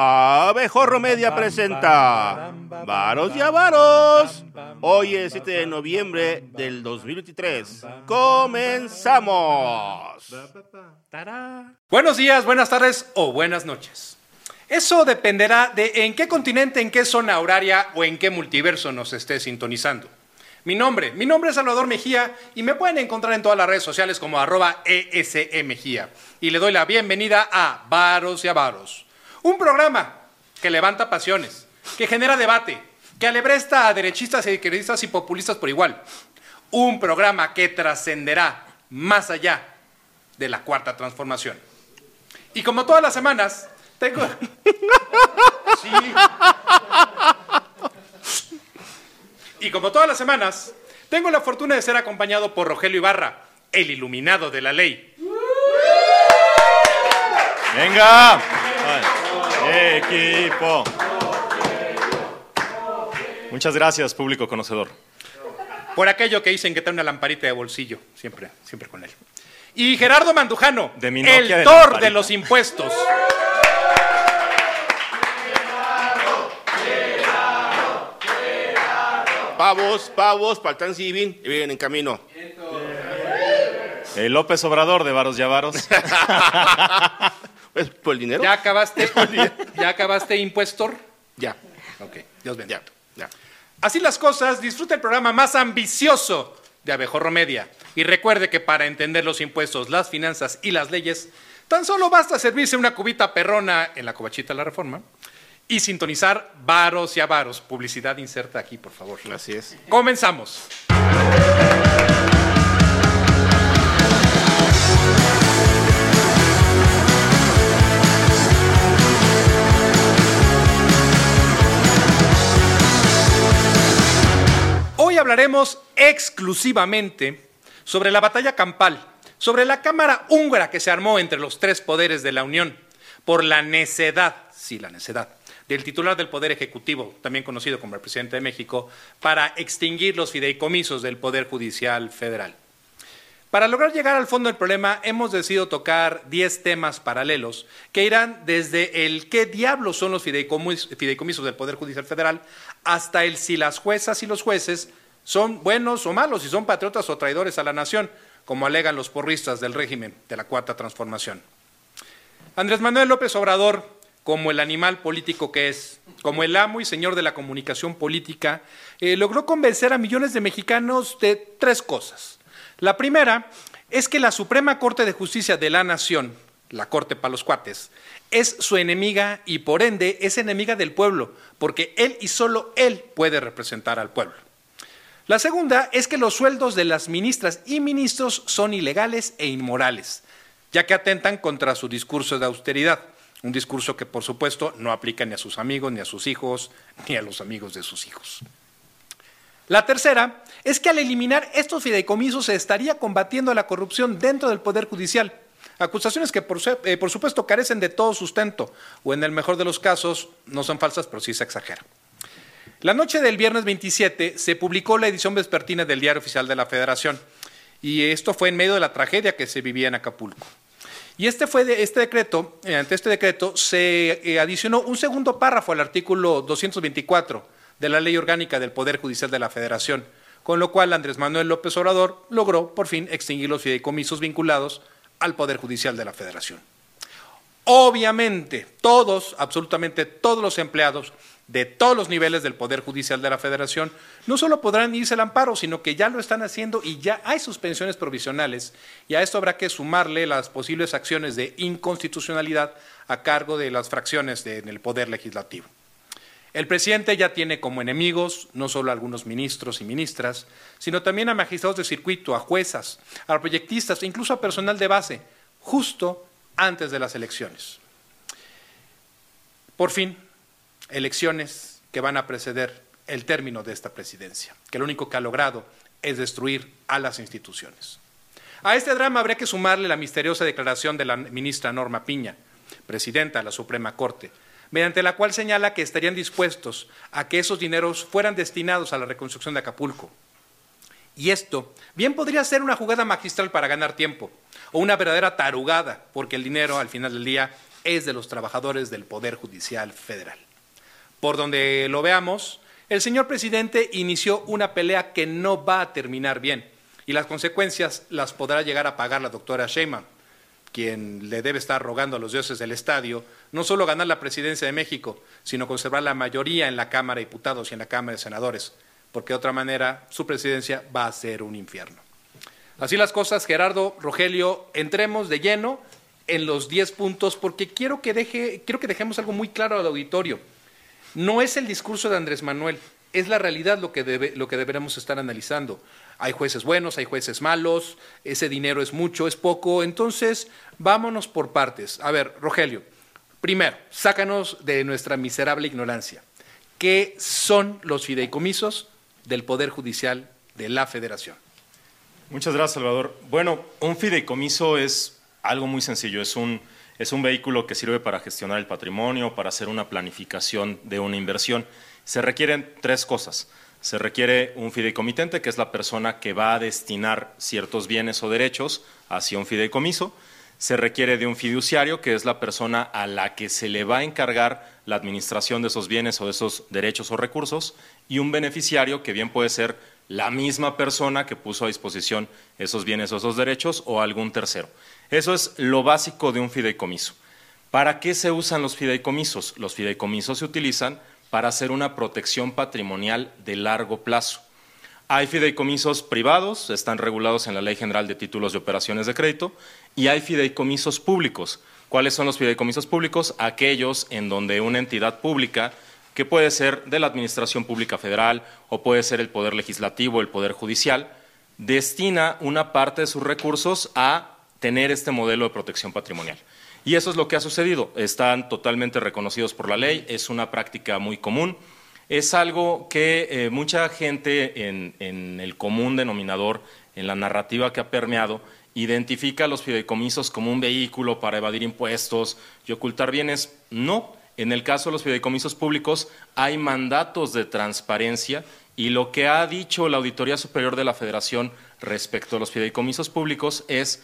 Abejorro Media presenta Varos y Avaros. Hoy es 7 de noviembre del 2023. ¡Comenzamos! Buenos días, buenas tardes o buenas noches. Eso dependerá de en qué continente, en qué zona horaria o en qué multiverso nos esté sintonizando. Mi nombre, mi nombre es Salvador Mejía y me pueden encontrar en todas las redes sociales como arroba ESEMejía. Y le doy la bienvenida a Varos y Avaros, un programa que levanta pasiones, que genera debate, que alebresta a derechistas, izquierdistas y populistas por igual. Un programa que trascenderá más allá de la cuarta transformación. Y como todas las semanas, tengo... Sí. Y como todas las semanas, tengo la fortuna de ser acompañado por Rogelio Ibarra, el iluminado de la ley. Venga. Equipo. Muchas gracias, público conocedor. Por aquello que dicen que trae una lamparita de bolsillo, siempre, siempre con él. Y Gerardo Mandujano, De mi el de Thor de los impuestos. Pavos, pavos, paltan civil y vienen en camino. El López Obrador de Varos y Pues, ¿Por el dinero? ¿Ya acabaste? ¿Ya acabaste, impuestor? Ya, Ok, Dios ya, bendito. ya. Así las cosas, disfruta el programa más ambicioso de Abejorro Media. Y recuerde que para entender los impuestos, las finanzas y las leyes, tan solo basta servirse una cubita perrona en la cobachita de la reforma y sintonizar varos y avaros. Publicidad inserta aquí, por favor. Así es. Comenzamos. Hablaremos exclusivamente sobre la batalla campal, sobre la cámara húngara que se armó entre los tres poderes de la Unión por la necedad, sí, la necedad, del titular del Poder Ejecutivo, también conocido como el presidente de México, para extinguir los fideicomisos del Poder Judicial Federal. Para lograr llegar al fondo del problema, hemos decidido tocar 10 temas paralelos que irán desde el qué diablos son los fideicomis- fideicomisos del Poder Judicial Federal hasta el si las juezas y los jueces son buenos o malos, si son patriotas o traidores a la nación, como alegan los porristas del régimen de la Cuarta Transformación. Andrés Manuel López Obrador, como el animal político que es, como el amo y señor de la comunicación política, eh, logró convencer a millones de mexicanos de tres cosas. La primera es que la Suprema Corte de Justicia de la Nación, la Corte para los cuates, es su enemiga y por ende es enemiga del pueblo, porque él y solo él puede representar al pueblo. La segunda es que los sueldos de las ministras y ministros son ilegales e inmorales, ya que atentan contra su discurso de austeridad, un discurso que por supuesto no aplica ni a sus amigos, ni a sus hijos, ni a los amigos de sus hijos. La tercera es que al eliminar estos fideicomisos se estaría combatiendo la corrupción dentro del Poder Judicial. Acusaciones que por, eh, supuesto carecen de todo sustento o en el mejor de los casos no son falsas, pero sí se exagera. La noche del viernes 27 se publicó la edición vespertina del Diario Oficial de la Federación y esto fue en medio de la tragedia que se vivía en Acapulco. Y este fue este decreto, eh, ante este decreto se eh, adicionó un segundo párrafo al artículo 224 de la Ley Orgánica del Poder Judicial de la Federación, con lo cual Andrés Manuel López Obrador logró por fin extinguir los fideicomisos vinculados al Poder Judicial de la Federación. Obviamente, todos, absolutamente todos los empleados de todos los niveles del Poder Judicial de la Federación no solo podrán irse al amparo, sino que ya lo están haciendo y ya hay suspensiones provisionales. Y a esto habrá que sumarle las posibles acciones de inconstitucionalidad a cargo de las fracciones en el Poder Legislativo. El presidente ya tiene como enemigos no solo a algunos ministros y ministras, sino también a magistrados de circuito, a juezas, a proyectistas incluso a personal de base, justo antes de las elecciones. Por fin, elecciones que van a preceder el término de esta presidencia, que lo único que ha logrado es destruir a las instituciones. A este drama habría que sumarle la misteriosa declaración de la ministra Norma Piña, presidenta de la Suprema Corte, mediante la cual señala que estarían dispuestos a que esos dineros fueran destinados a la reconstrucción de Acapulco. Y esto bien podría ser una jugada magistral para ganar tiempo, o una verdadera tarugada, porque el dinero al final del día es de los trabajadores del Poder Judicial Federal. Por donde lo veamos, el señor presidente inició una pelea que no va a terminar bien y las consecuencias las podrá llegar a pagar la doctora Sheinbaum, quien le debe estar rogando a los dioses del estadio no solo ganar la presidencia de México, sino conservar la mayoría en la Cámara de Diputados y en la Cámara de Senadores, porque de otra manera su presidencia va a ser un infierno. Así las cosas, Gerardo, Rogelio, entremos de lleno en los 10 puntos porque quiero que, deje, quiero que dejemos algo muy claro al auditorio. No es el discurso de Andrés Manuel, es la realidad lo que, debe, lo que deberemos estar analizando. Hay jueces buenos, hay jueces malos, ese dinero es mucho, es poco, entonces vámonos por partes. A ver, Rogelio, primero, sácanos de nuestra miserable ignorancia. ¿Qué son los fideicomisos del Poder Judicial de la Federación? Muchas gracias, Salvador. Bueno, un fideicomiso es algo muy sencillo, es un, es un vehículo que sirve para gestionar el patrimonio, para hacer una planificación de una inversión. Se requieren tres cosas. Se requiere un fideicomitente, que es la persona que va a destinar ciertos bienes o derechos hacia un fideicomiso. Se requiere de un fiduciario, que es la persona a la que se le va a encargar la administración de esos bienes o de esos derechos o recursos. Y un beneficiario, que bien puede ser la misma persona que puso a disposición esos bienes o esos derechos o algún tercero. Eso es lo básico de un fideicomiso. ¿Para qué se usan los fideicomisos? Los fideicomisos se utilizan para hacer una protección patrimonial de largo plazo. Hay fideicomisos privados, están regulados en la Ley General de Títulos de Operaciones de Crédito, y hay fideicomisos públicos. ¿Cuáles son los fideicomisos públicos? Aquellos en donde una entidad pública, que puede ser de la Administración Pública Federal o puede ser el Poder Legislativo, el Poder Judicial, destina una parte de sus recursos a tener este modelo de protección patrimonial. Y eso es lo que ha sucedido. Están totalmente reconocidos por la ley, es una práctica muy común. Es algo que eh, mucha gente en, en el común denominador, en la narrativa que ha permeado, identifica a los fideicomisos como un vehículo para evadir impuestos y ocultar bienes. No, en el caso de los fideicomisos públicos hay mandatos de transparencia y lo que ha dicho la Auditoría Superior de la Federación respecto a los fideicomisos públicos es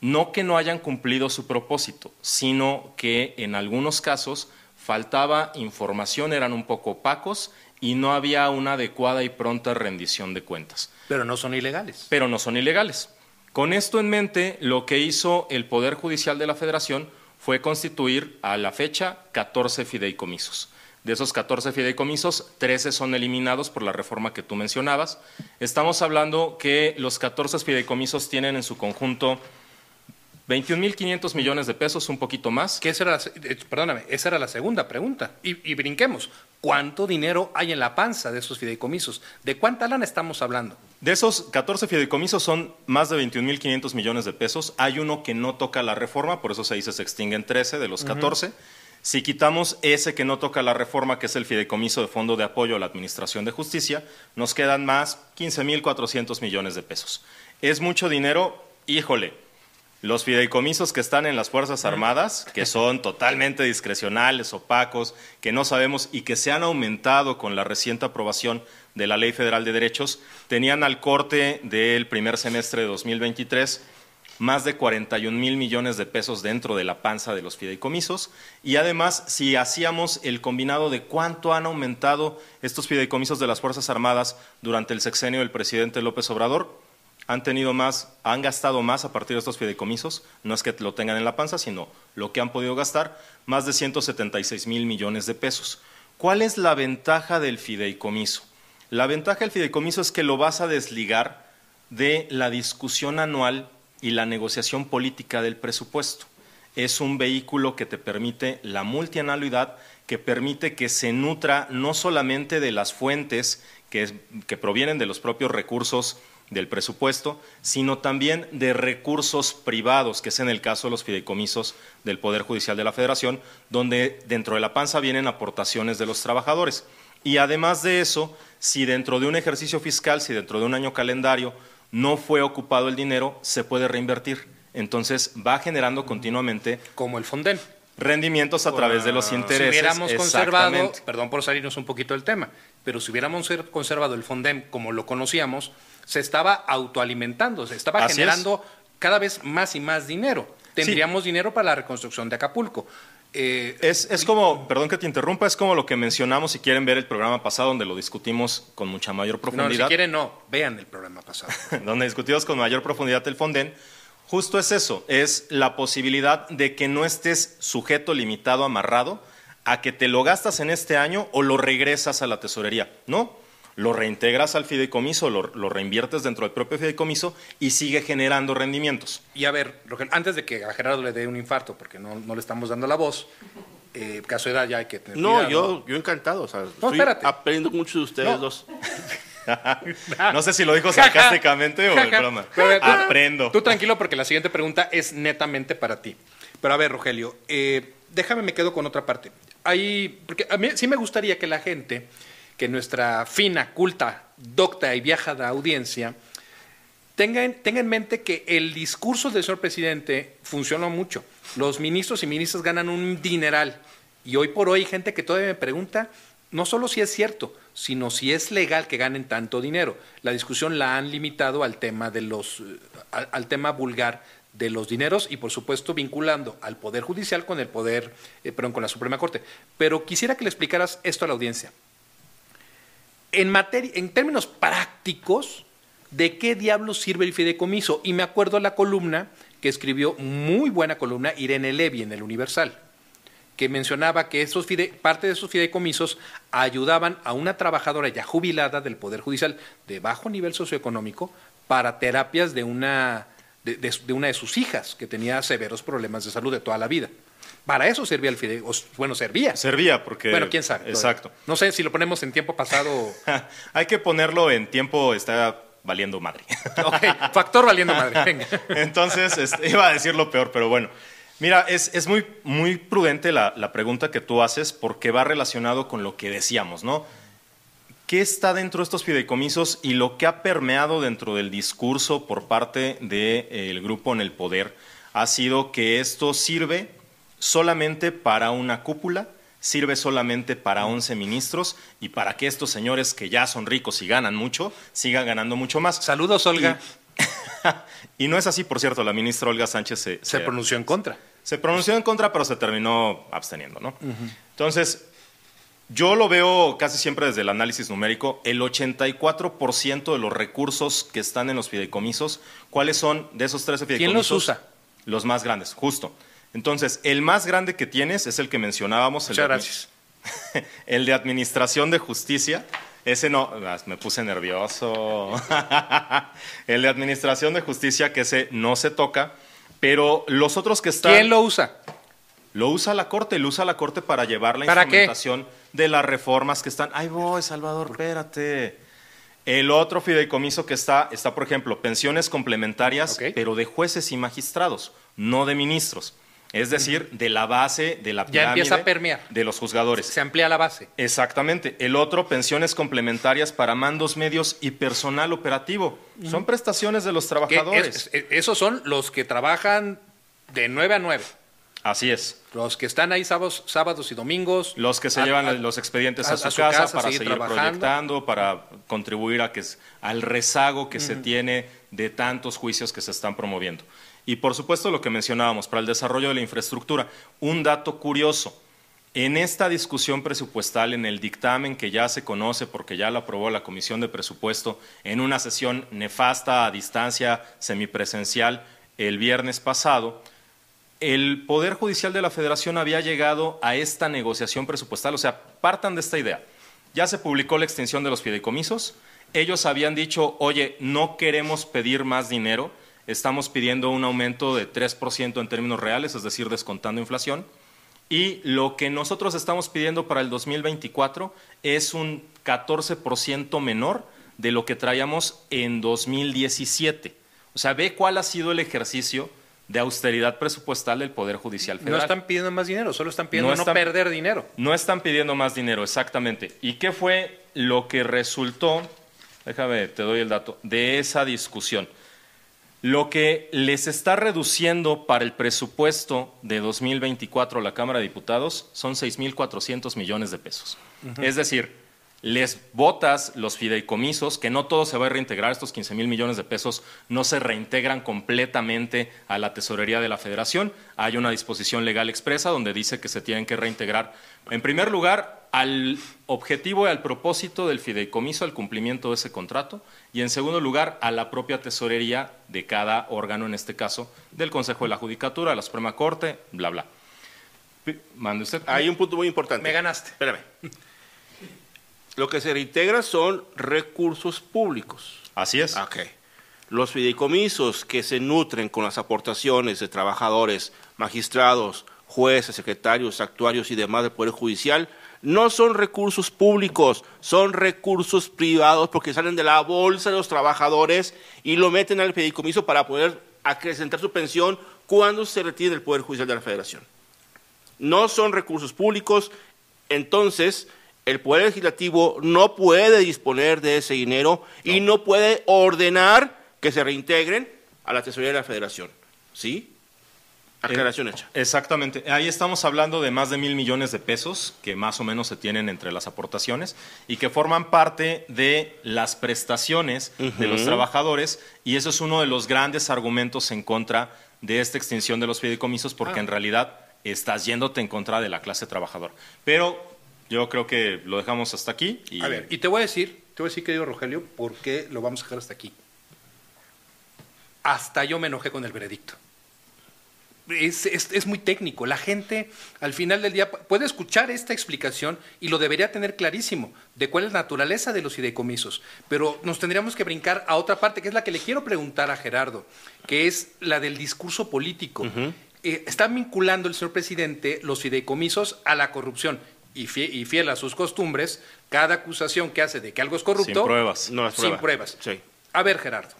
no que no hayan cumplido su propósito, sino que en algunos casos faltaba información, eran un poco opacos y no había una adecuada y pronta rendición de cuentas. Pero no son ilegales. Pero no son ilegales. Con esto en mente, lo que hizo el Poder Judicial de la Federación fue constituir a la fecha 14 fideicomisos. De esos 14 fideicomisos, 13 son eliminados por la reforma que tú mencionabas. Estamos hablando que los 14 fideicomisos tienen en su conjunto 21.500 millones de pesos, un poquito más. Que esa era la, eh, perdóname, esa era la segunda pregunta. Y, y, brinquemos. ¿Cuánto dinero hay en la panza de esos fideicomisos? ¿De cuánta lana estamos hablando? De esos 14 fideicomisos son más de 21.500 millones de pesos. Hay uno que no toca la reforma, por eso se dice se extinguen 13 de los 14. Uh -huh. Si quitamos ese que no toca la reforma, que es el fideicomiso de Fondo de Apoyo a la Administración de Justicia, nos quedan más 15.400 millones de pesos. ¿Es mucho dinero? Híjole, los fideicomisos que están en las Fuerzas Armadas, que son totalmente discrecionales, opacos, que no sabemos y que se han aumentado con la reciente aprobación de la Ley Federal de Derechos, tenían al corte del primer semestre de 2023 más de 41 mil millones de pesos dentro de la panza de los fideicomisos. Y además, si hacíamos el combinado de cuánto han aumentado estos fideicomisos de las Fuerzas Armadas durante el sexenio del presidente López Obrador, han tenido más, han gastado más a partir de estos fideicomisos, no es que lo tengan en la panza, sino lo que han podido gastar, más de 176 mil millones de pesos. ¿Cuál es la ventaja del fideicomiso? La ventaja del fideicomiso es que lo vas a desligar de la discusión anual y la negociación política del presupuesto. Es un vehículo que te permite la multianualidad, que permite que se nutra no solamente de las fuentes que, que provienen de los propios recursos del presupuesto, sino también de recursos privados, que es en el caso de los fideicomisos del Poder Judicial de la Federación, donde dentro de la panza vienen aportaciones de los trabajadores. Y además de eso, si dentro de un ejercicio fiscal, si dentro de un año calendario no fue ocupado el dinero, se puede reinvertir. Entonces va generando continuamente. Como el Fonden. Rendimientos a través de los intereses. Si hubiéramos conservado, perdón por salirnos un poquito del tema, pero si hubiéramos conservado el Fonden como lo conocíamos, se estaba autoalimentando, se estaba Así generando es. cada vez más y más dinero. Tendríamos sí. dinero para la reconstrucción de Acapulco. Eh, Es, es como, perdón que te interrumpa, es como lo que mencionamos si quieren ver el programa pasado donde lo discutimos con mucha mayor no, si profundidad. quieren, no. Vean el programa pasado. donde discutimos con mayor profundidad el Fonden, justo es eso, es la posibilidad de que no estés sujeto, limitado, amarrado a que te lo gastas en este año o lo regresas a la tesorería. No, lo reintegras al fideicomiso, lo, lo reinviertes dentro del propio fideicomiso y sigue generando rendimientos. Y a ver, Rogelio, antes de que a Gerardo le dé un infarto, porque no, no le estamos dando la voz, eh, caso de edad ya hay que tener No, cuidado. yo, yo encantado. O sea, estoy espérate. aprendiendo mucho de ustedes No. dos. No sé si lo dijo sarcásticamente o en broma. Pero, tú- Aprendo. Tú tranquilo porque la siguiente pregunta es netamente para ti. Pero a ver, Rogelio, eh, déjame me quedo con otra parte. Ahí, porque a mí sí me gustaría que la gente, que nuestra fina, culta, docta y viajada audiencia, tenga en, tenga en mente que el discurso del señor presidente funcionó mucho. Los ministros y ministras ganan un dineral. Y hoy por hoy hay gente que todavía me pregunta no solo si es cierto, sino si es legal que ganen tanto dinero. La discusión la han limitado al tema de los eh, al, tema vulgar de los dineros y por supuesto vinculando al poder judicial con el poder, eh, perdón, con la Suprema Corte. Pero quisiera que le explicaras esto a la audiencia. En materia, en términos prácticos, ¿de qué diablos sirve el fideicomiso? Y me acuerdo la columna que escribió, muy buena columna, Irene Levy en el Universal, que mencionaba que esos fide- parte de esos fideicomisos ayudaban a una trabajadora ya jubilada del Poder Judicial de bajo nivel socioeconómico para terapias de una de, de- de una de sus hijas que tenía severos problemas de salud de toda la vida. Para eso servía el fideicomiso. Bueno, servía. Servía, porque. Bueno, quién sabe. Exacto. No sé si lo ponemos en tiempo pasado. Hay que ponerlo en tiempo, está valiendo madre. Ok, factor valiendo madre. Venga. Entonces, este, iba a decir lo peor, pero bueno. Mira, es, es muy, muy prudente la, la pregunta que tú haces porque va relacionado con lo que decíamos, ¿no? ¿Qué está dentro de estos fideicomisos y lo que ha permeado dentro del discurso por parte del grupo en el poder ha sido que esto sirve solamente para una cúpula, sirve solamente para 11 ministros y para que estos señores que ya son ricos y ganan mucho, sigan ganando mucho más. Saludos, Olga. Y no es así, por cierto, la ministra Olga Sánchez se, Se se- pronunció en contra. Se pronunció en contra, pero se terminó absteniendo, ¿no? Entonces, yo lo veo casi siempre desde el análisis numérico. El 84% de los recursos que están en los fideicomisos, ¿cuáles son de esos 13 ¿Quién fideicomisos? los usa? Los más grandes, justo. Entonces, el más grande que tienes es el que mencionábamos. el de el de Administración de Justicia. Ese no, ah, me puse nervioso. el de Administración de Justicia, que ese no se toca, pero los otros que están... ¿Quién lo usa? Lo usa la Corte, lo usa la Corte para llevar la ¿Para qué? instrumentación de las reformas que están. Ahí voy, Salvador, espérate. El otro fideicomiso que está, está, por ejemplo, pensiones complementarias, pero de jueces y magistrados, no de ministros. Es decir, de la base de la Ya pirámide empieza a permear. de los juzgadores. Se amplía la base. Exactamente. El otro, pensiones complementarias para mandos medios y personal operativo. Son prestaciones de los trabajadores. es- es- esos son los que trabajan de 9 a 9. Así es. Los que están ahí sábados, sábados y domingos. Los que se a- llevan a- los expedientes a, a- su, casa, casa, para seguir proyectando, para contribuir a que al rezago que se tiene de tantos juicios que se están promoviendo. Y por supuesto lo que mencionábamos, para el desarrollo de la infraestructura, un dato curioso. En esta discusión presupuestal, en el dictamen que ya se conoce porque ya lo aprobó la Comisión de Presupuesto en una sesión nefasta a distancia semipresencial el viernes pasado, el Poder Judicial de la Federación había llegado a esta negociación presupuestal. O sea, partan de esta idea. Ya se publicó la extinción de los fideicomisos. Ellos habían dicho, oye, no queremos pedir más dinero, estamos pidiendo un aumento de 3% en términos reales, es decir, descontando inflación. Y lo que nosotros estamos pidiendo para el 2024 es un 14% menor de lo que traíamos en 2017. O sea, ve cuál ha sido el ejercicio de austeridad presupuestal del Poder Judicial No Federal. están pidiendo más dinero, solo están pidiendo No no, están- perder dinero. No están pidiendo más dinero, exactamente. ¿Y qué fue lo que resultó? Déjame, te doy el dato, de esa discusión. Lo que les está reduciendo para el presupuesto de 2024 la Cámara de Diputados son 6.400 millones de pesos. Es decir, les votas los fideicomisos, que no todo se va a reintegrar, estos 15 mil millones de pesos no se reintegran completamente a la tesorería de la federación. Hay una disposición legal expresa donde dice que se tienen que reintegrar, en primer lugar, al objetivo y al propósito del fideicomiso, al cumplimiento de ese contrato, y en segundo lugar, a la propia tesorería de cada órgano, en este caso, del Consejo de la Judicatura, la Suprema Corte, bla, bla. Mande usted. Hay un punto muy importante. Me ganaste. Espérame. Lo que se reintegra son recursos públicos. Así es. Ok. Los fideicomisos que se nutren con las aportaciones de trabajadores, magistrados, jueces, secretarios, actuarios y demás del Poder Judicial no son recursos públicos, son recursos privados porque salen de la bolsa de los trabajadores y lo meten al fideicomiso para poder acrecentar su pensión cuando se retire del Poder Judicial de la Federación. No son recursos públicos, entonces el Poder Legislativo no puede disponer de ese dinero y no puede ordenar que se reintegren a la tesorería de la Federación. ¿Sí? Aclaración hecha. Exactamente. Ahí estamos hablando de más de mil millones de pesos que más o menos se tienen entre las aportaciones y que forman parte de las prestaciones de los trabajadores y eso es uno de los grandes argumentos en contra de esta extinción de los fideicomisos porque Ah. en realidad estás yéndote en contra de la clase trabajadora. Pero yo creo que lo dejamos hasta aquí. Y A ver, y te voy a decir, te voy a decir, querido Rogelio, por qué lo vamos a dejar hasta aquí. Hasta yo me enojé con el veredicto. Es, es- es muy técnico. La gente, al final del día, pu- puede escuchar esta explicación y lo debería tener clarísimo de cuál es la naturaleza de los fideicomisos. Pero nos tendríamos que brincar a otra parte, que es la que le quiero preguntar a Gerardo, que es la del discurso político. Eh, está vinculando el señor presidente los fideicomisos a la corrupción. Y fiel, y fiel a sus costumbres, cada acusación que hace de que algo es corrupto. Sin pruebas. No las Sin prueba. pruebas. Sí. A ver, Gerardo.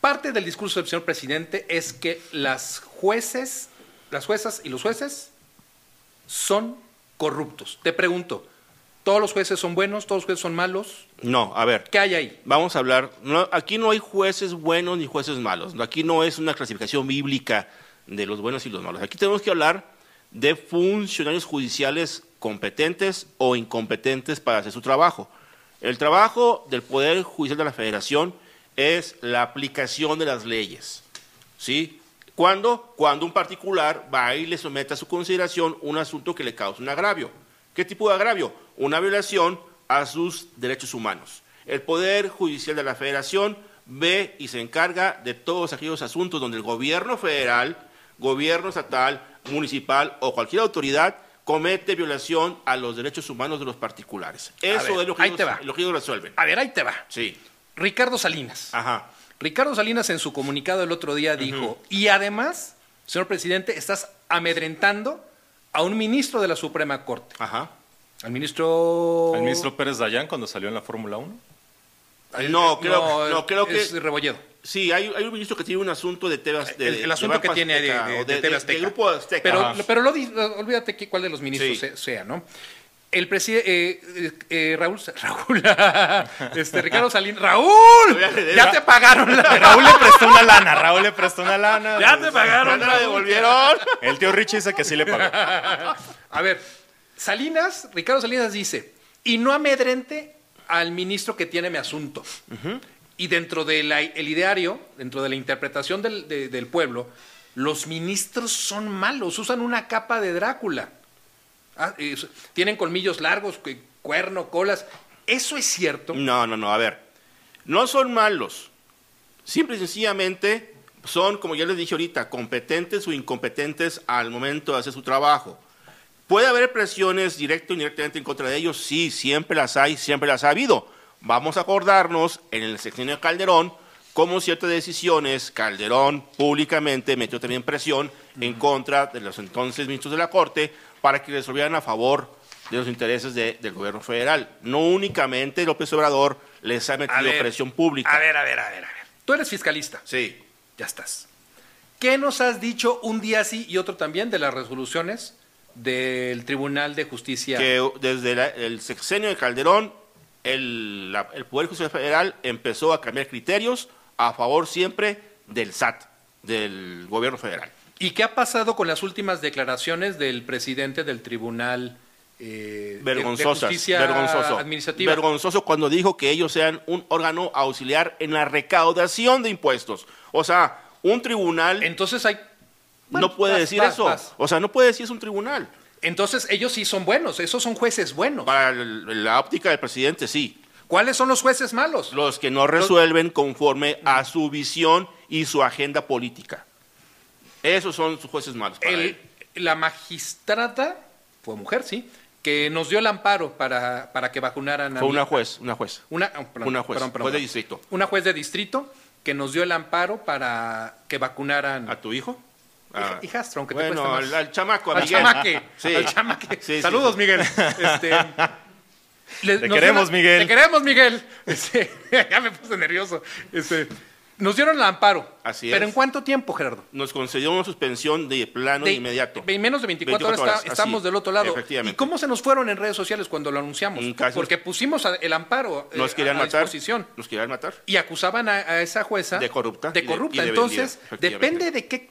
Parte del discurso del señor presidente es que las jueces, las juezas y los jueces son corruptos. Te pregunto, ¿todos los jueces son buenos? ¿Todos los jueces son malos? No, a ver. ¿Qué hay ahí? Vamos a hablar, no, aquí no hay jueces buenos ni jueces malos, aquí no es una clasificación bíblica de los buenos y los malos, aquí tenemos que hablar de funcionarios judiciales competentes o incompetentes para hacer su trabajo. El trabajo del Poder Judicial de la Federación es la aplicación de las leyes. ¿Sí? ¿Cuándo? Cuando un particular va y le somete a su consideración un asunto que le causa un agravio. ¿Qué tipo de agravio? Una violación a sus derechos humanos. El Poder Judicial de la Federación ve y se encarga de todos aquellos asuntos donde el gobierno federal, gobierno estatal, municipal o cualquier autoridad comete violación a los derechos humanos de los particulares. Eso ver, es lo que, ahí ellos, te va. lo que ellos resuelven. A ver, ahí te va. Sí. Ricardo Salinas. Ajá. Ricardo Salinas en su comunicado el otro día dijo, y además, señor presidente, estás amedrentando a un ministro de la Suprema Corte. Ajá. Al ministro... ¿El ministro Pérez Dayán cuando salió en la Fórmula 1? No, creo, no, creo que Es Rebolledo. Sí, hay, hay un ministro que tiene un asunto de TV Azteca. El, el asunto que tiene de, de, de Azteca. Grupo Azteca. Pero, pero lo, olvídate que, cuál de los ministros Sí. sea, ¿no? El presidente, Raúl, Raúl, este, Ricardo Salinas, Raúl, ya te pagaron la, Raúl le prestó una lana, Raúl le prestó una lana. ya te pagaron. ¿Ya no la devolvieron? El tío Richie dice que sí le pagó. A ver, Salinas, Ricardo Salinas dice, y no amedrente al ministro que tiene mi asunto. Y dentro del ideario, dentro de la interpretación del, de- del pueblo, los ministros son malos, usan una capa de Drácula. Ah, es- tienen colmillos largos, cu- cuerno, colas. ¿Eso es cierto? No, no, no, a ver. No son malos. Simple y sencillamente son, como ya les dije ahorita, competentes o incompetentes al momento de hacer su trabajo. ¿Puede haber presiones directo o indirectamente en contra de ellos? Sí, siempre las hay, siempre las ha habido. Vamos a acordarnos en el sexenio de Calderón cómo ciertas decisiones, Calderón públicamente metió también presión en contra de los entonces ministros de la Corte para que resolvieran a favor de los intereses de- del gobierno federal. No únicamente López Obrador les ha metido ver, presión pública. A ver, a ver, a ver, a ver. Tú eres fiscalista. Sí. Ya estás. ¿Qué nos has dicho un día sí y otro también de las resoluciones del Tribunal de Justicia? que desde la- el sexenio de Calderón, el, la- el Poder Judicial Federal empezó a cambiar criterios a favor siempre del SAT, del gobierno federal. ¿Y qué ha pasado con las últimas declaraciones del presidente del Tribunal eh, de- de Vergonzosas, justicia vergonzoso. administrativa. Vergonzoso cuando dijo que ellos sean un órgano auxiliar en la recaudación de impuestos. O sea, un tribunal Entonces hay... bueno, no puede vas, decir vas, eso. vas. O sea, no puede decir es un tribunal. Entonces ellos sí son buenos, esos son jueces buenos. Para la óptica del presidente, sí. ¿Cuáles son los jueces malos? Los que no resuelven conforme a su visión y su agenda política. Esos son sus jueces malos. para El- la magistrada, fue mujer, sí, que nos dio el amparo para, para que vacunaran a Fue una juez, una juez. Una, oh, perdón, Una juez, perdón, perdón, juez de distrito. Una juez de distrito que nos dio el amparo para que vacunaran ¿A tu hijo? Ah. hijastro, aunque te bueno, cueste más. al, al chamaco, a al Miguel. chamaque, Sí. al chamaque. Sí, sí, Saludos, sí. Miguel. Este, le- Te queremos, dieron- Miguel. Te queremos, Miguel. Este, ya me puse nervioso. Este, nos dieron el amparo. Así ¿Pero es. en cuánto tiempo, Gerardo? Nos concedió una suspensión de plano De- inmediato. En menos de 24, 24 horas, está- estamos así, del otro lado. efectivamente. ¿Y cómo se nos fueron en redes sociales cuando lo anunciamos? Casi Porque pusimos el amparo eh, Nos querían a, matar. disposición. Nos querían matar. Y acusaban a, a esa jueza De corrupta De corrupta. de Entonces, vendida, depende de qué,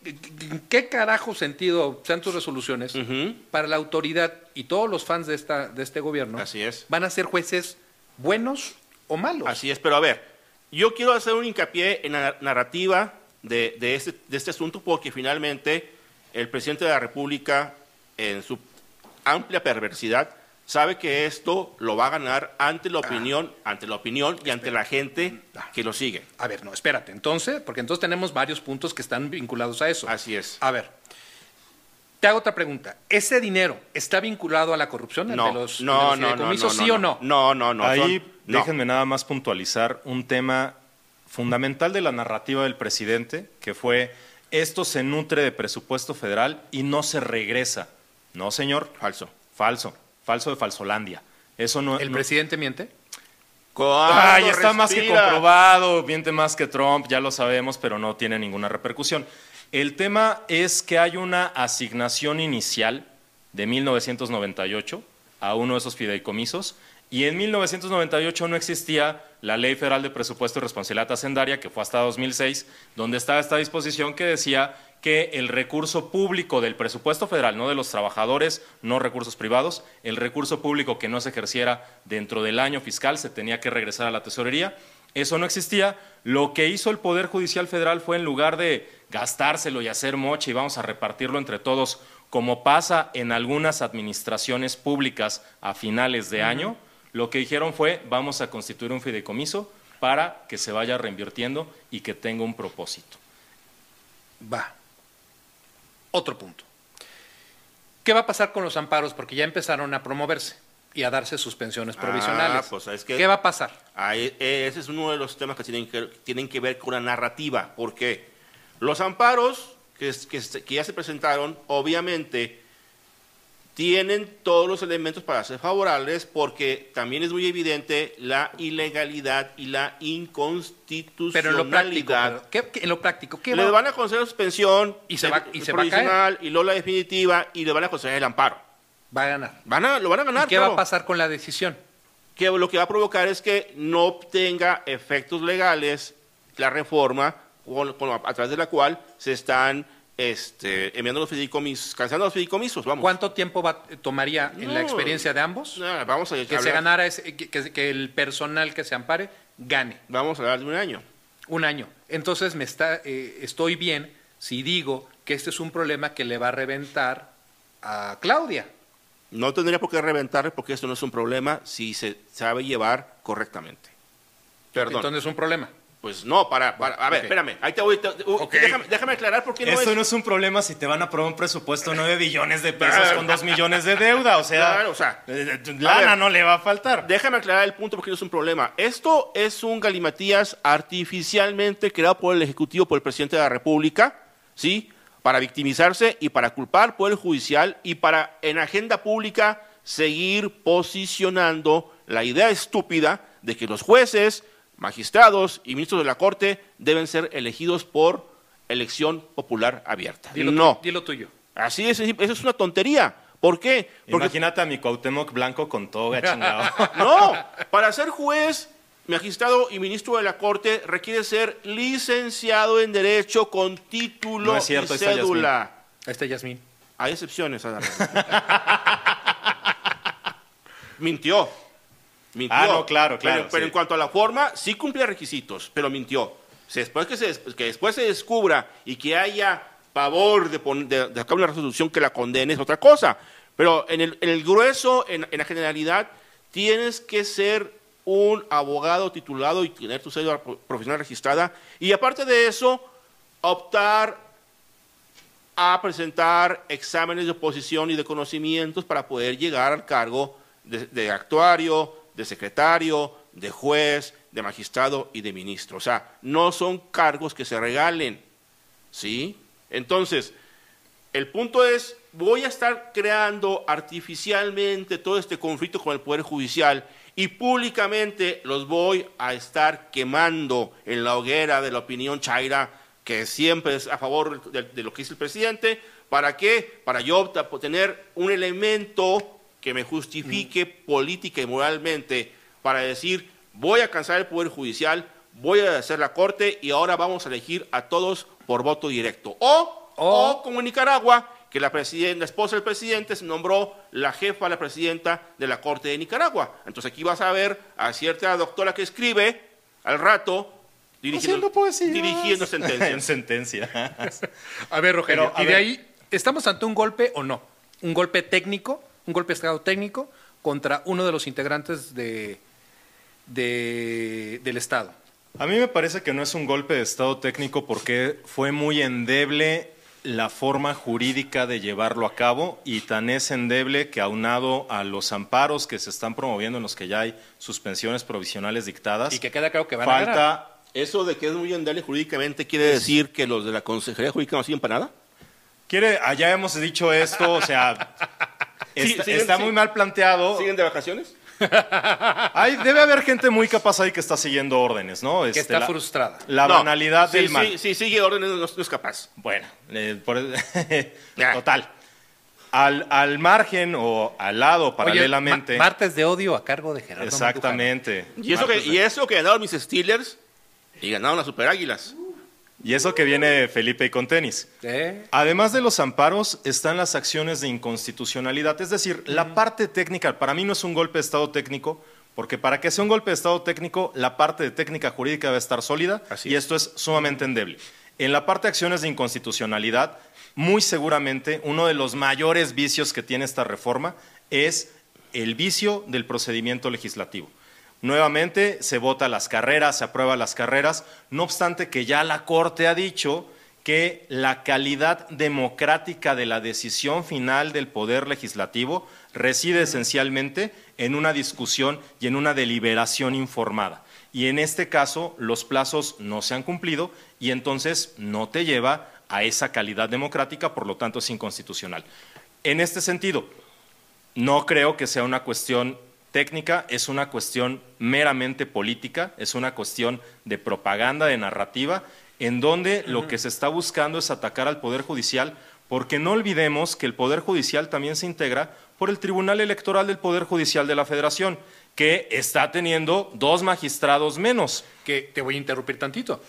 qué carajo sentido sean tus resoluciones para la autoridad y todos los fans de, esta, de este gobierno. Así es. Van a ser jueces buenos o malos. Así es, pero a ver, yo quiero hacer un hincapié en la narrativa de, de este, de este asunto porque finalmente el presidente de la República, en su amplia perversidad, sabe que esto lo va a ganar ante la opinión, ante la opinión y ante la gente que lo sigue. A ver, no, espérate. Entonces, porque entonces tenemos varios puntos que están vinculados a eso. Así es. A ver, te hago otra pregunta. ¿Ese dinero está vinculado a la corrupción? el No, de los, no, de los no, no, no, fideicomisos, no, ¿Sí o no? No, no, no. Ahí son- no. déjenme nada más puntualizar un tema fundamental de la narrativa del presidente, que fue esto se nutre de presupuesto federal y no se regresa. No, señor. Falso. Falso. Falso de Falsolandia. Eso no ¿El no- presidente miente? Ay, está más que comprobado, miente más que Trump, ya lo sabemos, pero no tiene ninguna repercusión. El tema es que hay una asignación inicial de 1998 a uno de esos fideicomisos y en 1998 no existía la Ley Federal de Presupuesto y Responsabilidad Hacendaria, que fue hasta 2006, donde estaba esta disposición que decía que el recurso público del presupuesto federal, no de los trabajadores, no recursos privados, el recurso público que no se ejerciera dentro del año fiscal se tenía que regresar a la tesorería. Eso no existía. Lo que hizo el Poder Judicial Federal fue en lugar de gastárselo y hacer moche y vamos a repartirlo entre todos, como pasa en algunas administraciones públicas a finales de año, lo que dijeron fue vamos a constituir un fideicomiso para que se vaya reinvirtiendo y que tenga un propósito. Va. Otro punto. ¿Qué va a pasar con los amparos? Porque ya empezaron a promoverse y a darse suspensiones Ah, provisionales. pues, es que- ¿Qué va a pasar? Ahí, ese es uno de los temas que tienen que, tienen que ver con la narrativa. ¿Por qué? Los amparos que, ya se presentaron, obviamente, tienen todos los elementos para ser favorables porque también es muy evidente la ilegalidad y la Pero en lo práctico, inconstitucionalidad. pero, ¿qué- qué- en lo práctico, ¿qué le va? van a conceder suspensión Y se va- y se va a caer. provisional y luego la definitiva y le van a conceder el amparo. Va a ganar? Van a, lo van a ganar. ¿Y qué va a pasar con la decisión? que lo que va a provocar es que no obtenga efectos legales la reforma con- con- a través de la cual se están este, enviando los fideicomisos, cancelando los fideicomisos, vamos. ¿Cuánto tiempo va- tomaría en la No. experiencia de ambos? No, vamos a que se ganara, ese- que, que- que el personal que se ampare gane Vamos a hablar de un año. un año. Entonces me está, eh, estoy bien si digo que este es un problema que le va a reventar a Claudia. No tendría por qué reventar porque esto no es un problema si se sabe llevar correctamente. Perdón. Entonces es un problema. pues no, para, para- a ver, espérame, ahí te voy, te- uh, déjame, déjame aclarar por qué no Esto es... no es un problema si te van a aprobar un presupuesto de 9 billones de pesos con 2 millones de deuda. O sea, Claro, o sea, eh, a lana ver. no le va a faltar. Déjame aclarar el punto porque no es un problema. Esto es un galimatías artificialmente creado por el Ejecutivo, por el presidente de la República, ¿sí? Para victimizarse y para culpar por el judicial y para en agenda pública seguir posicionando la idea estúpida de que los jueces, magistrados y ministros de la Corte deben ser elegidos por elección popular abierta. Dilo, no, tu- dilo tuyo. así es, eso es una tontería. ¿Por qué? Porque Imagínate a mi Cuauhtémoc Blanco con toga, chingado. no, para ser juez, magistrado y ministro de la Corte requiere ser licenciado en Derecho con título No es cierto, y ahí cédula. Ahí está Yasmín. Hay excepciones, Adán. mintió. Mintió. Ah, no, claro, claro, Pero, sí. en cuanto a la forma, sí cumplía requisitos, pero mintió. Si Después que, se, que después se descubra y que haya pavor de, pon- de, de sacar una resolución que la condene es otra cosa. Pero en el, en el grueso, en, en la generalidad, tienes que ser un abogado titulado y tener tu cédula pro- profesional registrada. Y aparte de eso, optar a presentar exámenes de oposición y de conocimientos para poder llegar al cargo de, de actuario, de secretario, de juez, de magistrado y de ministro. O sea, no son cargos que se regalen. ¿Sí? Entonces, el punto es, voy a estar creando artificialmente todo este conflicto con el Poder Judicial y públicamente los voy a estar quemando en la hoguera de la opinión chaira, que siempre es a favor de, de lo que dice el presidente. ¿Para qué? Para yo opta- por tener un elemento que me justifique política y moralmente para decir, voy a cansar el Poder Judicial, voy a hacer la Corte y ahora vamos a elegir a todos por voto directo. O, O- o como en Nicaragua, que la, presidenta, la esposa del presidente se nombró la jefa, la presidenta de la Corte de Nicaragua. Entonces aquí vas a ver a cierta doctora que escribe al rato dirigiendo, dirigiendo en sentencias. sentencia. A ver, Rogelio, Pero, a y de ahí, ¿estamos ante un golpe o no? ¿Un golpe técnico, un golpe de Estado técnico contra uno de los integrantes de, de- del Estado? A mí me parece que no es un golpe de Estado técnico porque fue muy endeble la forma jurídica de llevarlo a cabo y tan es endeble que aunado a los amparos que se están promoviendo en los que ya hay suspensiones provisionales dictadas, Y que queda claro que van a ganar. falta Eso de que es muy endeble jurídicamente quiere decir que los de la Consejería Jurídica no sirven para nada. Quiere, allá hemos dicho esto, o sea, Sí, está, siguen- está sí. muy mal planteado. ¿Siguen de vacaciones? Hay, debe haber gente muy capaz ahí que está siguiendo órdenes, ¿no? Que Este, está la, frustrada. La No. banalidad Sí, del mal. Sí, sigue órdenes, no, no es capaz. Bueno, eh, por- total. Al, al margen o al lado, Oye, paralelamente. ma- martes de odio a cargo de Gerardo exactamente. Y eso, que, de- y eso que ganaron mis Steelers y ganaron las Super Águilas. Y eso que viene Felipe y con tenis. ¿Eh? Además de los amparos, están las acciones de inconstitucionalidad. Es decir, la parte técnica, para mí no es un golpe de Estado técnico, porque para que sea un golpe de Estado técnico, la parte de técnica jurídica debe estar sólida, Así y es. esto es sumamente endeble. En la parte de acciones de inconstitucionalidad, muy seguramente uno de los mayores vicios que tiene esta reforma es el vicio del procedimiento legislativo. Nuevamente se vota las carreras, se aprueba las carreras, no obstante que ya la Corte ha dicho que la calidad democrática de la decisión final del Poder Legislativo reside esencialmente en una discusión y en una deliberación informada. Y en este caso los plazos no se han cumplido y entonces no te lleva a esa calidad democrática, por lo tanto es inconstitucional. En este sentido, no creo que sea una cuestión técnica, es una cuestión meramente política, es una cuestión de propaganda, de narrativa, en donde lo que se está buscando es atacar al Poder Judicial, porque no olvidemos que el Poder Judicial también se integra por el Tribunal Electoral del Poder Judicial de la Federación, que está teniendo dos magistrados menos. que te voy a interrumpir tantito.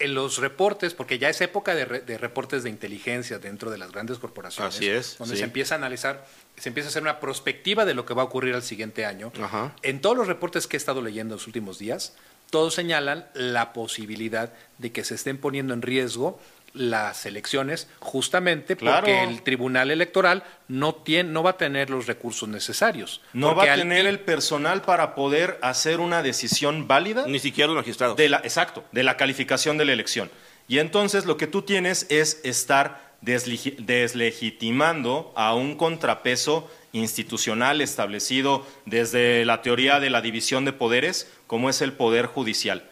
En los reportes, porque ya es época de, re- de reportes de inteligencia dentro de las grandes corporaciones, Así es, donde sí. se empieza a analizar, se empieza a hacer una prospectiva de lo que va a ocurrir al siguiente año. Ajá. En todos los reportes que he estado leyendo en los últimos días, todos señalan la posibilidad de que se estén poniendo en riesgo las elecciones justamente Claro. porque el Tribunal Electoral no, tiene, no va a tener los recursos necesarios. No va a al- tener el personal para poder hacer una decisión válida Ni siquiera los magistrados. de la, exacto, de la calificación de la elección. Y entonces lo que tú tienes es estar deslegi- deslegitimando a un contrapeso institucional establecido desde la teoría de la división de poderes, como es el poder judicial.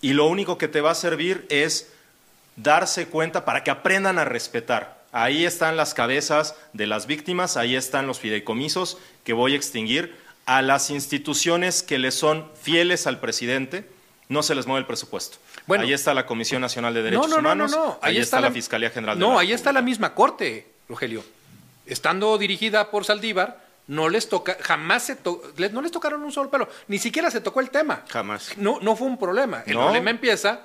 Y lo único que te va a servir es darse cuenta para que aprendan a respetar. Ahí están las cabezas de las víctimas, ahí están los fideicomisos que voy a extinguir. A las instituciones que le son fieles al presidente, no se les mueve el presupuesto. Bueno. ahí está la Comisión Nacional de Derechos no, no, Humanos, No, no, no. ahí está, la, Fiscalía General de No, la ahí está la misma corte, Rogelio. Estando dirigida por Saldívar, no les toca, jamás se to- no les tocaron un solo pelo, ni siquiera se tocó el tema. Jamás. No, no fue un problema. El No. problema empieza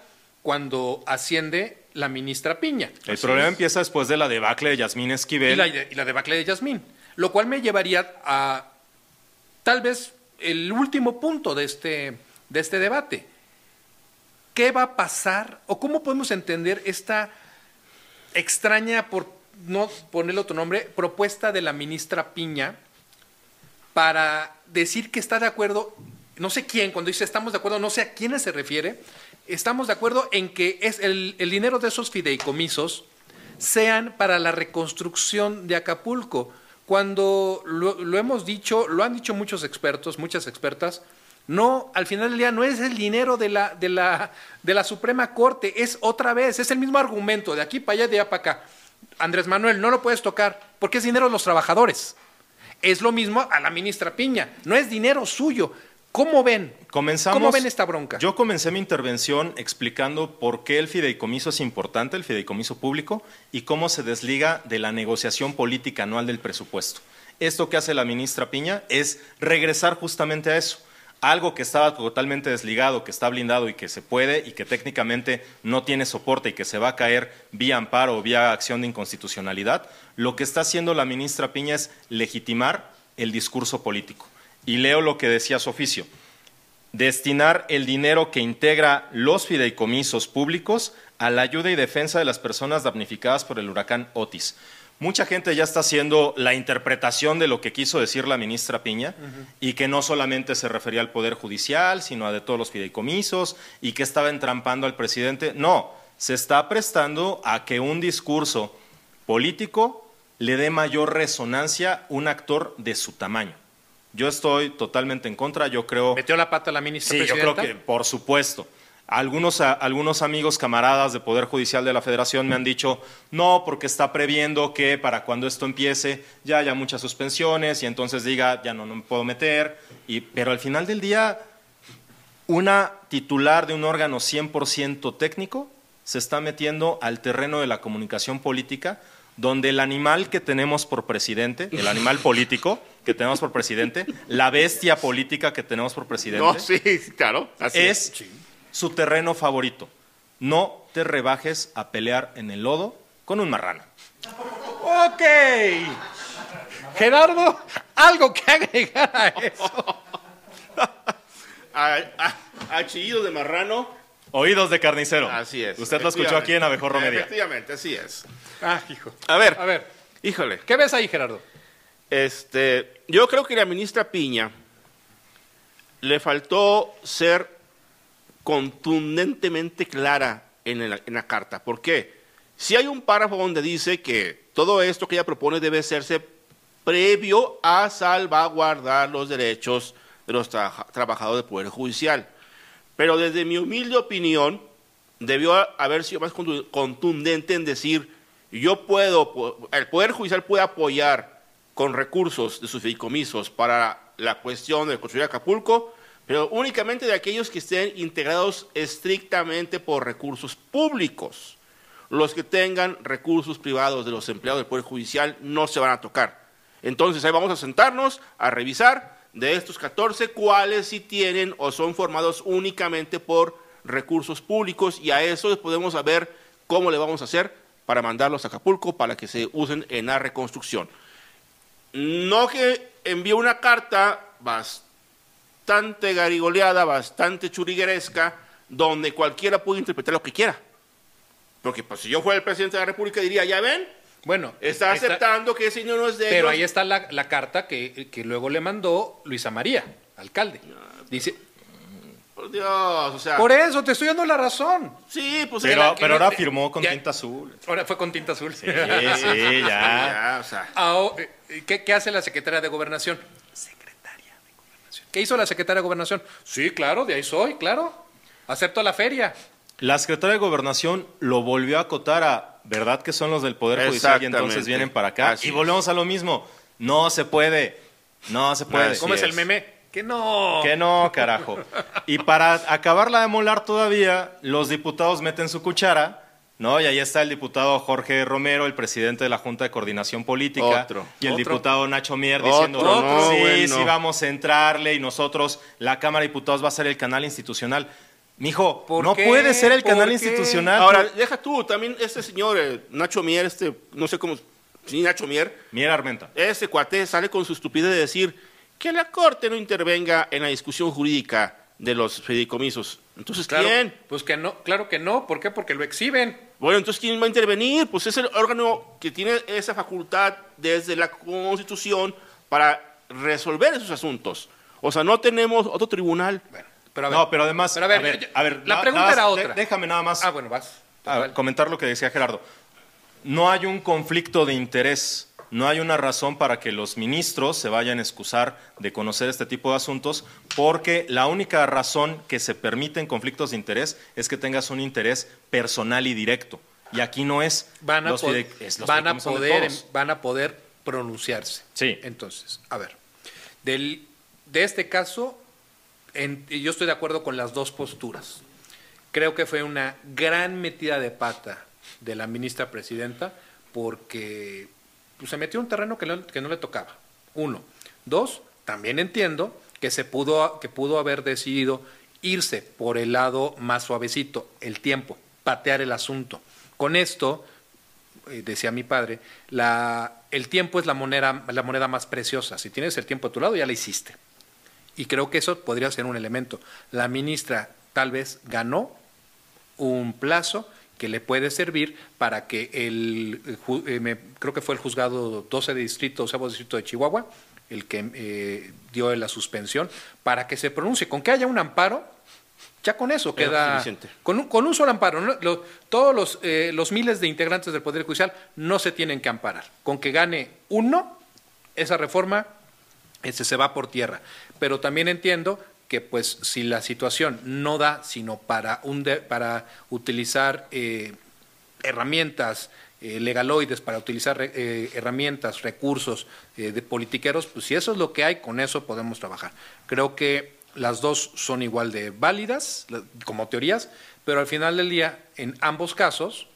cuando asciende la ministra Piña. El problema empieza después de la debacle de Yasmín Y Esquivel. la, y la debacle de Yasmín. Lo cual me llevaría a tal vez el último punto de este, de este debate. ¿Qué va a pasar o cómo podemos entender esta extraña, por no ponerle otro nombre, propuesta de la ministra Piña para decir que está de acuerdo, no sé quién, cuando dice estamos de acuerdo, no sé a quiénes se refiere, estamos de acuerdo en que es el, el dinero de esos fideicomisos sean para la reconstrucción de Acapulco. Cuando lo, hemos dicho, lo han dicho muchos expertos, muchas expertas, no, al final del día no es el dinero de la, de la, de la Suprema Corte, es otra vez, es el mismo argumento, de aquí para allá, de allá para acá. Andrés Manuel, no lo puedes tocar, porque es dinero de los trabajadores. Es lo mismo a la ministra Piña, no es dinero suyo. ¿Cómo ven? Comenzamos, ¿Cómo ven esta bronca? Yo comencé mi intervención explicando por qué el fideicomiso es importante, el fideicomiso público, y cómo se desliga de la negociación política anual del presupuesto. Esto que hace la ministra Piña es regresar justamente a eso. Algo que estaba totalmente desligado, que está blindado y que se puede y que técnicamente no tiene soporte y que se va a caer vía amparo o vía acción de inconstitucionalidad, lo que está haciendo la ministra Piña es legitimar el discurso político y leo lo que decía su oficio. Destinar el dinero que integra los fideicomisos públicos a la ayuda y defensa de las personas damnificadas por el huracán Otis. Mucha gente ya está haciendo la interpretación de lo que quiso decir la ministra Piña uh -huh. y que no solamente se refería al Poder Judicial, sino a de todos los fideicomisos y que estaba entrampando al presidente. No, se está prestando a que un discurso político le dé mayor resonancia a un actor de su tamaño. Yo estoy totalmente en contra. Yo creo. ¿Metió la pata la ministra Sí, presidenta? yo creo que, por supuesto. Algunos, a, algunos amigos, camaradas de Poder Judicial de la Federación me han dicho, no, porque está previendo que para cuando esto empiece ya haya muchas suspensiones y entonces diga, ya no, no me puedo meter. Y, pero al final del día, una titular de un órgano 100% técnico se está metiendo al terreno de la comunicación política donde el animal que tenemos por presidente, el animal político que tenemos por presidente, la bestia política que tenemos por presidente, No, sí, claro. Así es su terreno favorito. No te rebajes a pelear en el lodo con un marrano. Ok. Gerardo, algo que agregar a eso. A, a- a chillido de marrano. Oídos de carnicero. Así es. Usted lo escuchó aquí en Abejorro Media. Efectivamente, así es. Ah, hijo. A ver, A ver, híjole. ¿qué ves ahí, Gerardo? Este, yo creo que la ministra Piña le faltó ser contundentemente clara en la, carta. ¿Por qué? Si hay un párrafo donde dice que todo esto que ella propone debe hacerse previo a salvaguardar los derechos de los trabaja- trabajadores del Poder Judicial. Pero desde mi humilde opinión, debió haber sido más contu- contundente en decir, yo puedo, el Poder Judicial puede apoyar con recursos de sus fideicomisos para la cuestión de construir Acapulco, pero únicamente de aquellos que estén integrados estrictamente por recursos públicos. Los que tengan recursos privados de los empleados del Poder Judicial no se van a tocar. Entonces ahí vamos a sentarnos a revisar de estos 14 cuáles sí tienen o son formados únicamente por recursos públicos y a eso podemos saber cómo le vamos a hacer para mandarlos a Acapulco para que se usen en la reconstrucción. No que envíe una carta bastante garigoleada, bastante churigueresca, donde cualquiera puede interpretar lo que quiera. Porque pues, si yo fuera el presidente de la República diría, ya ven, Bueno, está aceptando que ese niño no es de Pero ellos. ahí está la, la carta que, que luego le mandó Luisa María, alcalde. Dice, Por Dios, o sea. por eso te estoy dando la razón. Sí, pues Pero, era- pero ahora firmó con Ya- tinta azul. Ahora fue con tinta azul. Sí, sí, ya. ya, o sea. Ahora, eh, ¿qué, qué hace la secretaria de Gobernación? Secretaria de Gobernación. ¿Qué hizo la secretaria de Gobernación? Sí, claro, de ahí soy, claro. Acepto la feria. La secretaria de Gobernación lo volvió a acotar a, ¿verdad que son los del Poder Judicial y entonces vienen para acá? Así y es. volvemos a lo mismo. No se puede. No se puede. ¿Cómo es. el meme? Que no. Que no, carajo. Y para acabarla de molar todavía, los diputados meten su cuchara, ¿no? Y ahí está el diputado Jorge Romero, el presidente de la Junta de Coordinación Política. Otro. Y el Otro. diputado Nacho Mier Otro, diciendo, no, sí, bueno. sí, vamos a entrarle y nosotros, la Cámara de Diputados va a ser el canal institucional. Mijo, ¿Por no qué? puede ser el ¿Por canal qué? institucional. Ahora, deja tú, también este señor, eh, Nacho Mier, este, no sé cómo, sí, Nacho Mier, Mier Armenta. ese cuate sale con su estupidez de decir que la Corte no intervenga en la discusión jurídica de los fideicomisos. Entonces, Claro, ¿quién? Pues que no, claro que no. ¿Por qué? Porque lo exhiben. Bueno, entonces, ¿quién va a intervenir? Pues es el órgano que tiene esa facultad desde la Constitución para resolver esos asuntos. O sea, no tenemos otro tribunal. Bueno, pero a ver. No, pero además, Pero a ver, a ver, yo- a ver, la pregunta nada era otra. déjame nada más Ah, bueno, vas. a comentar lo que decía Gerardo. No hay un conflicto de interés, no hay una razón para que los ministros se vayan a excusar de conocer este tipo de asuntos, porque la única razón que se permite en conflictos de interés es que tengas un interés personal y directo. Y aquí no es. Van a, Los po- fidei- es los van, a poder, todos. van a poder pronunciarse. Sí. Entonces, a ver, del, de este caso, en- yo estoy de acuerdo con las dos posturas. Creo que fue una gran metida de pata de la ministra presidenta porque pues, se metió un terreno que, no- que no le tocaba. Uno. Dos, también entiendo que se pudo, que pudo haber decidido irse por el lado más suavecito, el tiempo, patear el asunto. Con esto, eh, decía mi padre, la, el tiempo es la moneda, la moneda más preciosa. Si tienes el tiempo a tu lado, ya la hiciste. Y creo que eso podría ser un elemento. La ministra tal vez ganó un plazo que le puede servir para que el, eh, eh, me- creo que fue el juzgado 12 de distrito, 12 distrito de Chihuahua, el que eh, dio la suspensión, para que se pronuncie. Con que haya un amparo, ya con eso queda. Con un, con un solo amparo. ¿no? Lo- todos los, eh, los miles de integrantes del Poder Judicial no se tienen que amparar. Con que gane uno, esa reforma este, se va por tierra. Pero también entiendo que pues si la situación no da sino para, un de- para utilizar eh, herramientas eh, legaloides, para utilizar eh, herramientas, recursos de politiqueros, pues si eso es lo que hay, con eso podemos trabajar. Creo que las dos son igual de válidas como teorías, pero al final del día, en ambos casos,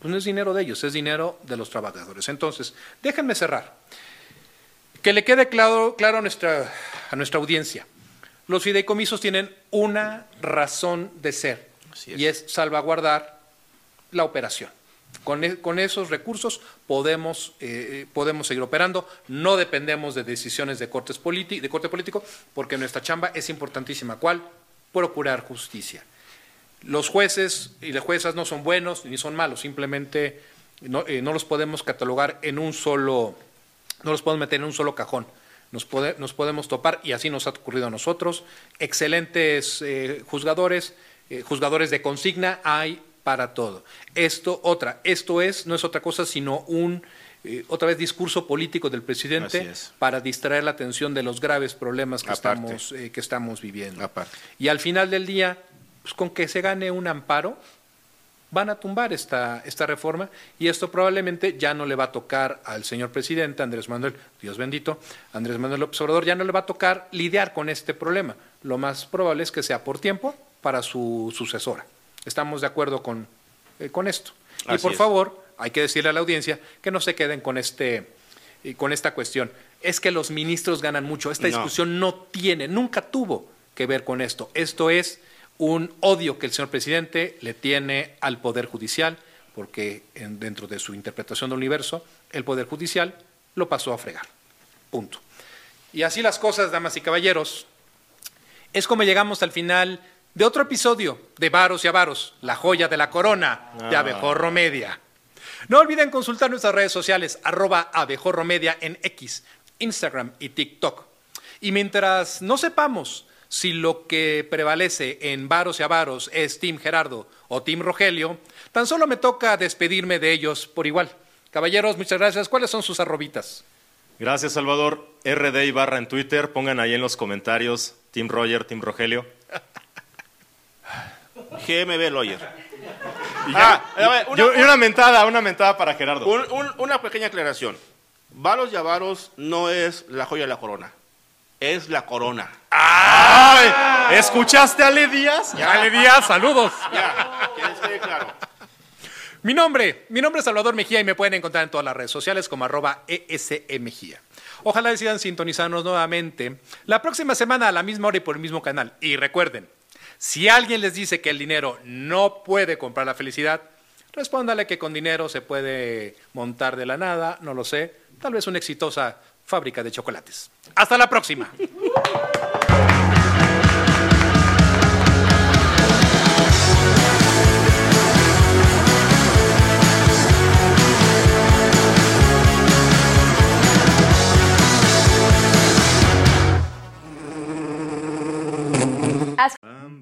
pues no es dinero de ellos, es dinero de los trabajadores. Entonces, déjenme cerrar. Que le quede claro, claro nuestra, a nuestra audiencia. Los fideicomisos tienen una razón de ser es. y es salvaguardar la operación. Con, e- con esos recursos podemos, eh, podemos seguir operando, no dependemos de decisiones de, cortes de corte político, porque nuestra chamba es importantísima. ¿Cuál? Procurar justicia. Los jueces y las juezas no son buenos ni son malos, simplemente no, eh, no los podemos catalogar en un solo, no los podemos meter en un solo cajón. Nos, pode- nos podemos topar, y así nos ha ocurrido a nosotros, excelentes eh, juzgadores, eh, juzgadores de consigna hay para todo. Esto, otra, esto es, no es otra cosa sino un, eh, otra vez, discurso político del presidente para distraer la atención de los graves problemas que, Aparte. estamos, eh, que estamos viviendo. Aparte. Y al final del día, pues con que se gane un amparo, van a tumbar esta, esta reforma y esto probablemente ya no le va a tocar al señor presidente Andrés Manuel, Dios bendito, Andrés Manuel López Obrador, ya no le va a tocar lidiar con este problema. Lo más probable es que sea por tiempo para su sucesora. Estamos de acuerdo con, eh, con esto. Y por es. favor, hay que decirle a la audiencia que no se queden con este eh, con esta cuestión. Es que los ministros ganan mucho. Esta No. discusión no tiene, nunca tuvo que ver con esto. Esto es un odio que el señor presidente le tiene al Poder Judicial, porque en- dentro de su interpretación del universo, el Poder Judicial lo pasó a fregar. Punto. Y así las cosas, damas y caballeros, es como llegamos al final de otro episodio de Varos y Avaros, la joya de la corona de Ah. Abejorro Media. No olviden consultar nuestras redes sociales, arroba Abejorro Media en X, Instagram y TikTok. Y mientras no sepamos si lo que prevalece en Varos y Avaros es Team Gerardo o Team Rogelio, tan solo me toca despedirme de ellos por igual. Caballeros, muchas gracias. ¿Cuáles son sus arrobitas? Gracias, Salvador. RD y barra en Twitter. Pongan ahí en los comentarios Team Roger, Team Rogelio. GMB Lawyer. Y, Ah, ya- ver, una- y una mentada, una mentada para Gerardo. Un- un- una pequeña aclaración. Varos y Avaros no es la joya de la corona. Es la corona. ¡Ay! ¿Escuchaste a Ale Díaz? Ale Díaz, saludos. Ya, que claro. Mi nombre, mi nombre es Salvador Mejía y me pueden encontrar en todas las redes sociales como arroba ESE Mejía. Ojalá decidan sintonizarnos nuevamente la próxima semana a la misma hora y por el mismo canal. Y recuerden, si alguien les dice que el dinero no puede comprar la felicidad, respóndale que con dinero se puede montar de la nada, no lo sé, tal vez una exitosa fábrica de chocolates. Hasta la próxima.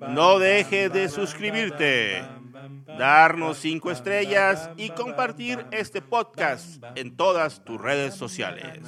No dejes de suscribirte, darnos cinco estrellas y compartir este podcast en todas tus redes sociales.